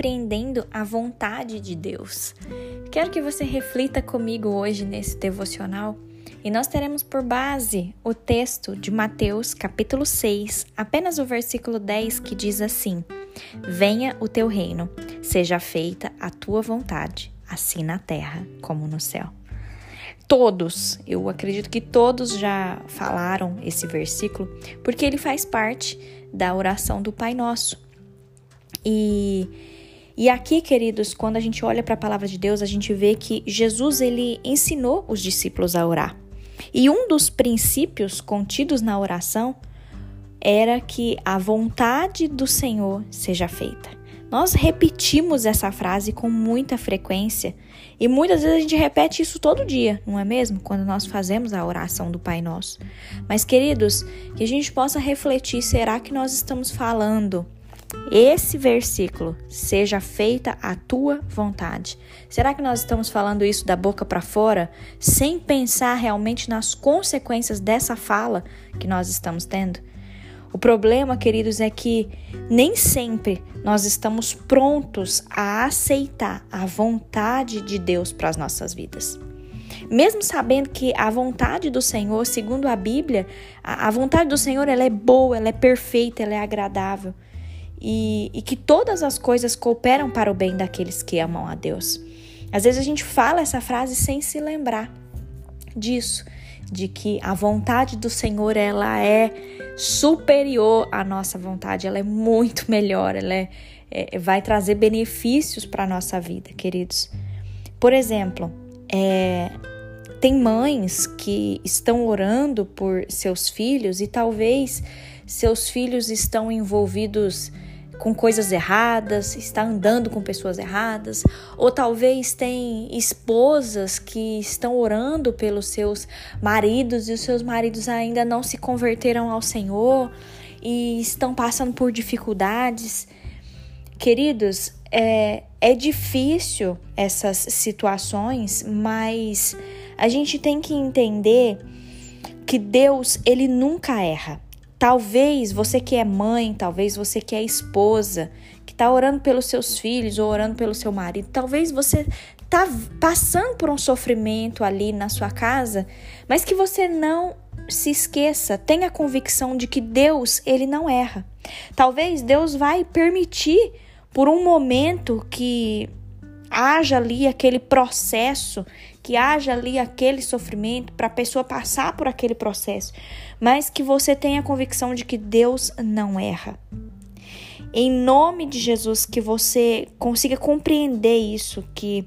Compreendendo a vontade de Deus. Quero que você reflita comigo hoje nesse devocional e nós teremos por base o texto de Mateus, capítulo 6, apenas o versículo 10 que diz assim: Venha o teu reino, seja feita a tua vontade, assim na terra como no céu. Todos, eu acredito que todos já falaram esse versículo, porque ele faz parte da oração do Pai Nosso. E, e aqui, queridos, quando a gente olha para a palavra de Deus, a gente vê que Jesus ele ensinou os discípulos a orar. E um dos princípios contidos na oração era que a vontade do Senhor seja feita. Nós repetimos essa frase com muita frequência e muitas vezes a gente repete isso todo dia, não é mesmo? Quando nós fazemos a oração do Pai Nosso. Mas, queridos, que a gente possa refletir: será que nós estamos falando esse versículo, seja feita a tua vontade. Será que nós estamos falando isso da boca para fora, sem pensar realmente nas consequências dessa fala que nós estamos tendo? O problema, queridos, é que nem sempre nós estamos prontos a aceitar a vontade de Deus para as nossas vidas. Mesmo sabendo que a vontade do Senhor, segundo a Bíblia, a, vontade do Senhor ela é boa, ela é perfeita, ela é agradável e, e que todas as coisas cooperam para o bem daqueles que amam a Deus. Às vezes a gente fala essa frase sem se lembrar disso, de que a vontade do Senhor ela é superior à nossa vontade, ela é muito melhor, ela é, é vai trazer benefícios para a nossa vida, queridos. Por exemplo, é, tem mães que estão orando por seus filhos e talvez seus filhos estão envolvidos com coisas erradas, está andando com pessoas erradas, ou talvez tem esposas que estão orando pelos seus maridos e os seus maridos ainda não se converteram ao Senhor e estão passando por dificuldades. Queridos, é, é difícil essas situações, mas a gente tem que entender que Deus, ele nunca erra. Talvez você que é mãe, talvez você que é esposa, que está orando pelos seus filhos ou orando pelo seu marido, talvez você está passando por um sofrimento ali na sua casa, mas que você não se esqueça, tenha a convicção de que Deus, ele não erra. Talvez Deus vai permitir por um momento que haja ali aquele processo que haja ali aquele sofrimento para a pessoa passar por aquele processo, mas que você tenha a convicção de que Deus não erra. Em nome de Jesus, que você consiga compreender isso, que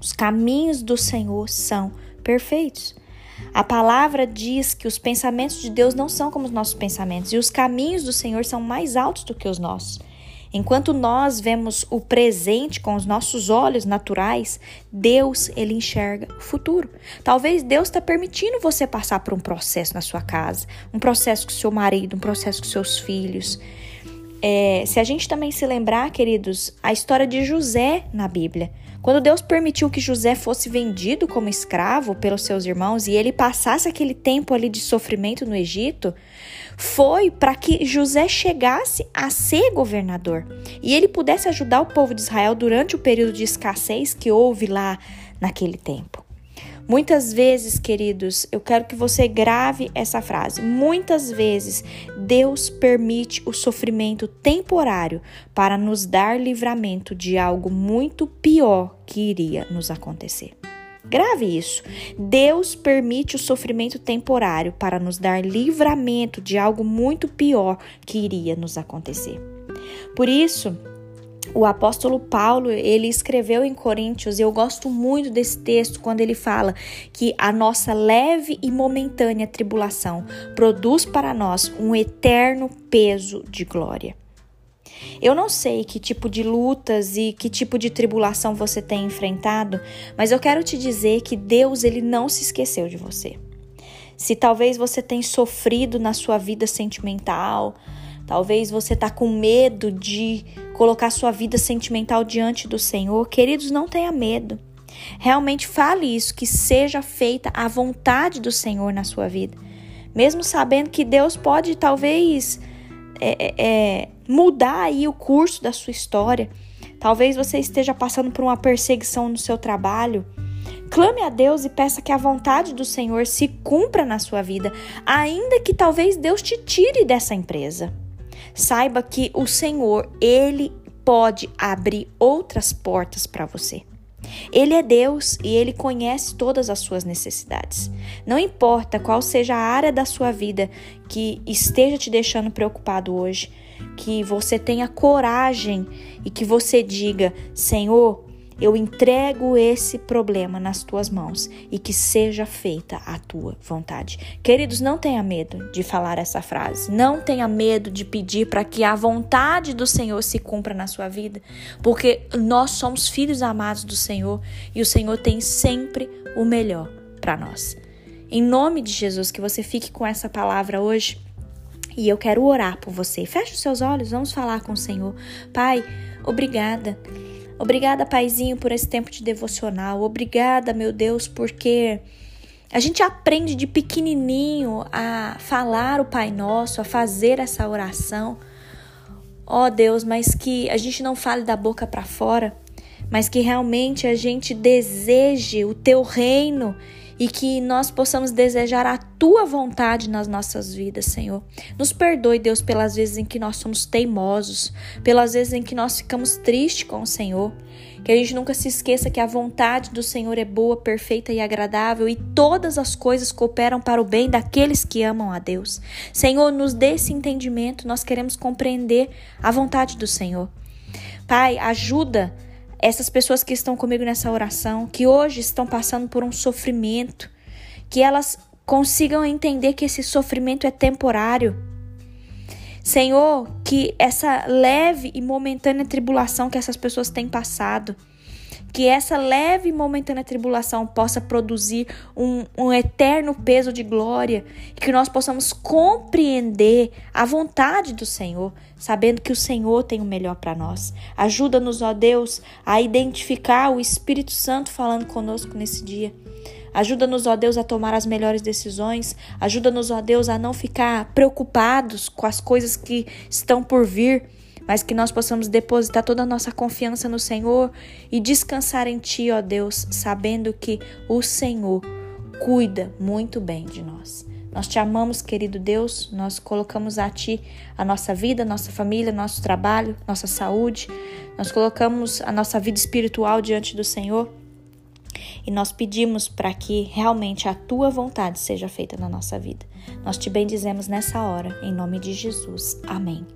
os caminhos do Senhor são perfeitos. A palavra diz que os pensamentos de Deus não são como os nossos pensamentos e os caminhos do Senhor são mais altos do que os nossos. Enquanto nós vemos o presente com os nossos olhos naturais, Deus ele enxerga o futuro. Talvez Deus está permitindo você passar por um processo na sua casa, um processo com seu marido, um processo com seus filhos. É, se a gente também se lembrar, queridos, a história de José na Bíblia. Quando Deus permitiu que José fosse vendido como escravo pelos seus irmãos e ele passasse aquele tempo ali de sofrimento no Egito, foi para que José chegasse a ser governador e ele pudesse ajudar o povo de Israel durante o período de escassez que houve lá naquele tempo. Muitas vezes, queridos, eu quero que você grave essa frase. Muitas vezes, Deus permite o sofrimento temporário para nos dar livramento de algo muito pior que iria nos acontecer. Grave isso. Deus permite o sofrimento temporário para nos dar livramento de algo muito pior que iria nos acontecer. Por isso, o apóstolo Paulo, ele escreveu em Coríntios, e eu gosto muito desse texto quando ele fala que a nossa leve e momentânea tribulação produz para nós um eterno peso de glória. Eu não sei que tipo de lutas e que tipo de tribulação você tem enfrentado, mas eu quero te dizer que Deus ele não se esqueceu de você. Se talvez você tenha sofrido na sua vida sentimental, talvez você está com medo de colocar sua vida sentimental diante do Senhor, queridos, não tenha medo. Realmente fale isso, que seja feita a vontade do Senhor na sua vida. Mesmo sabendo que Deus pode talvez é, é, é, mudar aí o curso da sua história. Talvez você esteja passando por uma perseguição no seu trabalho. Clame a Deus e peça que a vontade do Senhor se cumpra na sua vida, ainda que talvez Deus te tire dessa empresa. Saiba que o Senhor, ele pode abrir outras portas para você. Ele é Deus e ele conhece todas as suas necessidades. Não importa qual seja a área da sua vida que esteja te deixando preocupado hoje, que você tenha coragem e que você diga: Senhor, eu entrego esse problema nas tuas mãos e que seja feita a tua vontade. Queridos, não tenha medo de falar essa frase. Não tenha medo de pedir para que a vontade do Senhor se cumpra na sua vida, porque nós somos filhos amados do Senhor e o Senhor tem sempre o melhor para nós. Em nome de Jesus, que você fique com essa palavra hoje. E eu quero orar por você. Feche os seus olhos, vamos falar com o Senhor. Pai, obrigada. Obrigada, Paizinho, por esse tempo de devocional. Obrigada, meu Deus, porque a gente aprende de pequenininho a falar o Pai Nosso, a fazer essa oração. Ó oh, Deus, mas que a gente não fale da boca para fora, mas que realmente a gente deseje o teu reino e que nós possamos desejar a tua vontade nas nossas vidas, Senhor. Nos perdoe, Deus, pelas vezes em que nós somos teimosos, pelas vezes em que nós ficamos tristes com o Senhor. Que a gente nunca se esqueça que a vontade do Senhor é boa, perfeita e agradável e todas as coisas cooperam para o bem daqueles que amam a Deus. Senhor, nos dê esse entendimento, nós queremos compreender a vontade do Senhor. Pai, ajuda essas pessoas que estão comigo nessa oração, que hoje estão passando por um sofrimento, que elas consigam entender que esse sofrimento é temporário. Senhor, que essa leve e momentânea tribulação que essas pessoas têm passado, que essa leve e momentânea tribulação possa produzir um, um eterno peso de glória e que nós possamos compreender a vontade do Senhor, sabendo que o Senhor tem o melhor para nós. Ajuda-nos, ó Deus, a identificar o Espírito Santo falando conosco nesse dia. Ajuda-nos, ó Deus, a tomar as melhores decisões. Ajuda-nos, ó Deus, a não ficar preocupados com as coisas que estão por vir mas que nós possamos depositar toda a nossa confiança no Senhor e descansar em Ti, ó Deus, sabendo que o Senhor cuida muito bem de nós. Nós te amamos, querido Deus, nós colocamos a Ti a nossa vida, nossa família, nosso trabalho, nossa saúde, nós colocamos a nossa vida espiritual diante do Senhor e nós pedimos para que realmente a Tua vontade seja feita na nossa vida. Nós te bendizemos nessa hora, em nome de Jesus. Amém.